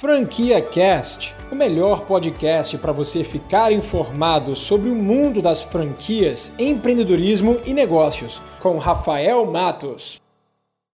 Franquia Cast, o melhor podcast para você ficar informado sobre o mundo das franquias, empreendedorismo e negócios, com Rafael Matos.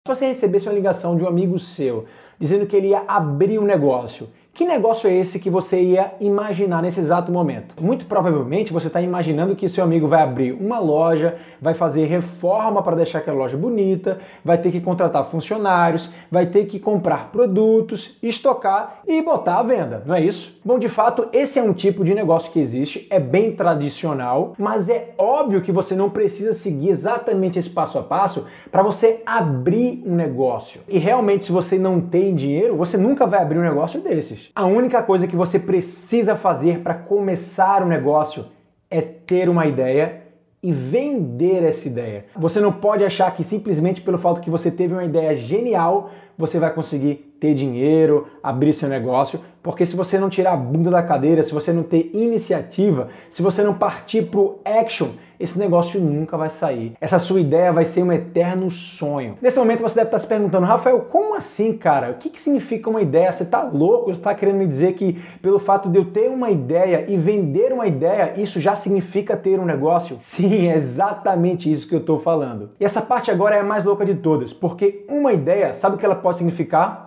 Se você recebesse uma ligação de um amigo seu dizendo que ele ia abrir um negócio que negócio é esse que você ia imaginar nesse exato momento? Muito provavelmente você está imaginando que seu amigo vai abrir uma loja, vai fazer reforma para deixar aquela loja bonita, vai ter que contratar funcionários, vai ter que comprar produtos, estocar e botar à venda, não é isso? Bom, de fato, esse é um tipo de negócio que existe, é bem tradicional, mas é óbvio que você não precisa seguir exatamente esse passo a passo para você abrir um negócio. E realmente, se você não tem dinheiro, você nunca vai abrir um negócio desses. A única coisa que você precisa fazer para começar um negócio é ter uma ideia e vender essa ideia. Você não pode achar que simplesmente pelo fato que você teve uma ideia genial, você vai conseguir ter dinheiro, abrir seu negócio, porque se você não tirar a bunda da cadeira, se você não ter iniciativa, se você não partir pro action, esse negócio nunca vai sair. Essa sua ideia vai ser um eterno sonho. Nesse momento você deve estar se perguntando, Rafael, como assim, cara? O que, que significa uma ideia? Você está louco? Você está querendo me dizer que pelo fato de eu ter uma ideia e vender uma ideia, isso já significa ter um negócio? Sim, é exatamente isso que eu estou falando. E essa parte agora é a mais louca de todas, porque uma ideia, sabe o que ela pode significar?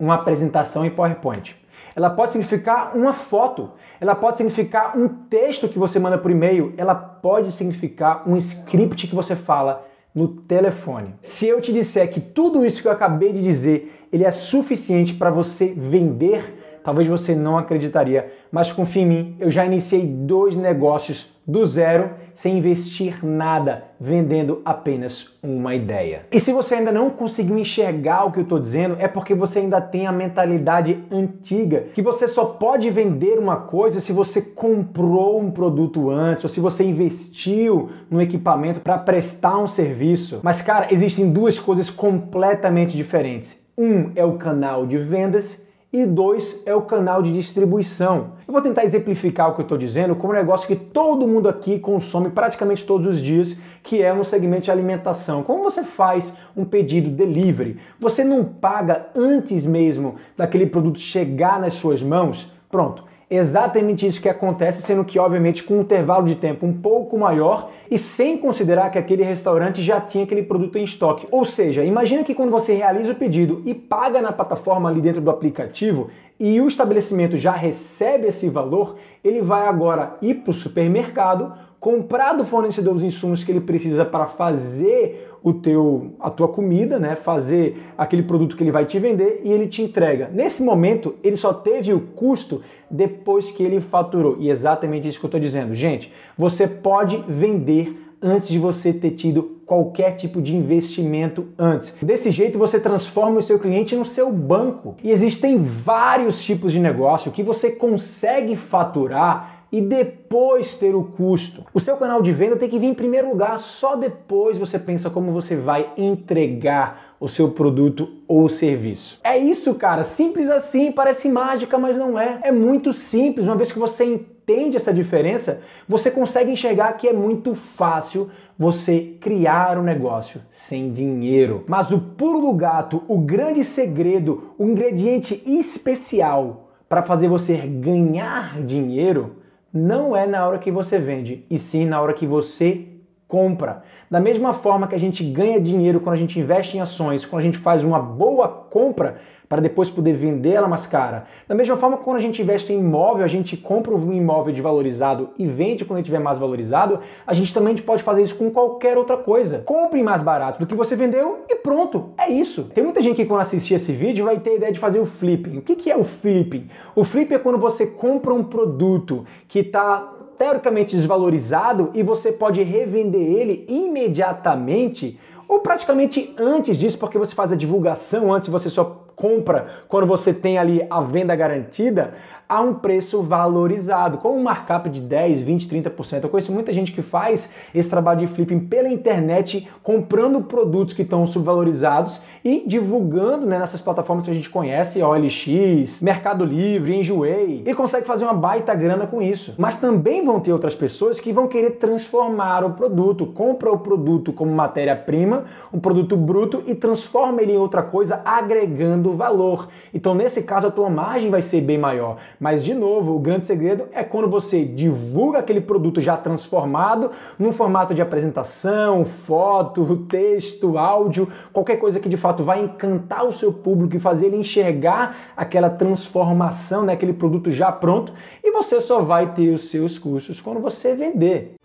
Uma apresentação em PowerPoint ela pode significar uma foto, ela pode significar um texto que você manda por e-mail, ela pode significar um script que você fala no telefone. Se eu te disser que tudo isso que eu acabei de dizer, ele é suficiente para você vender talvez você não acreditaria, mas confie em mim, eu já iniciei dois negócios do zero, sem investir nada, vendendo apenas uma ideia. E se você ainda não conseguiu enxergar o que eu estou dizendo, é porque você ainda tem a mentalidade antiga, que você só pode vender uma coisa se você comprou um produto antes, ou se você investiu no equipamento para prestar um serviço. Mas, cara, existem duas coisas completamente diferentes. Um é o canal de vendas e dois é o canal de distribuição. Eu vou tentar exemplificar o que eu estou dizendo com um negócio que todo mundo aqui consome praticamente todos os dias, que é no segmento de alimentação. Como você faz um pedido delivery? Você não paga antes mesmo daquele produto chegar nas suas mãos? Pronto exatamente isso que acontece, sendo que, obviamente, com um intervalo de tempo um pouco maior e sem considerar que aquele restaurante já tinha aquele produto em estoque. Ou seja, imagina que quando você realiza o pedido e paga na plataforma ali dentro do aplicativo e o estabelecimento já recebe esse valor, ele vai agora ir para o supermercado comprar do fornecedor os insumos que ele precisa para fazer o teu, a tua comida, né? fazer aquele produto que ele vai te vender e ele te entrega. Nesse momento, ele só teve o custo depois que ele faturou. E é exatamente isso que eu estou dizendo. Gente, você pode vender antes de você ter tido qualquer tipo de investimento antes. Desse jeito você transforma o seu cliente no seu banco. E existem vários tipos de negócio que você consegue faturar e depois ter o custo. O seu canal de venda tem que vir em primeiro lugar, só depois você pensa como você vai entregar o seu produto ou serviço. É isso, cara, simples assim, parece mágica, mas não é. É muito simples, uma vez que você entende essa diferença, você consegue enxergar que é muito fácil você criar um negócio sem dinheiro. Mas o pulo do gato, o grande segredo, o ingrediente especial para fazer você ganhar dinheiro não é na hora que você vende, e sim na hora que você compra. Da mesma forma que a gente ganha dinheiro quando a gente investe em ações, quando a gente faz uma boa compra, para depois poder vender ela mais cara. Da mesma forma, quando a gente investe em imóvel, a gente compra um imóvel desvalorizado e vende quando ele estiver mais valorizado, a gente também pode fazer isso com qualquer outra coisa. Compre mais barato do que você vendeu e pronto, é isso. Tem muita gente que quando assistir esse vídeo vai ter a ideia de fazer o flipping. O que é o flipping? O flipping é quando você compra um produto que está teoricamente desvalorizado e você pode revender ele imediatamente ou praticamente antes disso, porque você faz a divulgação antes, você só compra quando você tem ali a venda garantida, a um preço valorizado, com um markup de 10, 20, 30%. Eu conheço muita gente que faz esse trabalho de flipping pela internet, comprando produtos que estão subvalorizados e divulgando né, nessas plataformas que a gente conhece, OLX, Mercado Livre, Enjoei, e consegue fazer uma baita grana com isso. Mas também vão ter outras pessoas que vão querer transformar o produto, compra o produto como matéria-prima, um produto bruto e transforma ele em outra coisa, agregando valor. Então, nesse caso, a tua margem vai ser bem maior. Mas, de novo, o grande segredo é quando você divulga aquele produto já transformado num formato de apresentação, foto, texto, áudio, qualquer coisa que de fato vai encantar o seu público e fazer ele enxergar aquela transformação, né, aquele produto já pronto, e você só vai ter os seus custos quando você vender.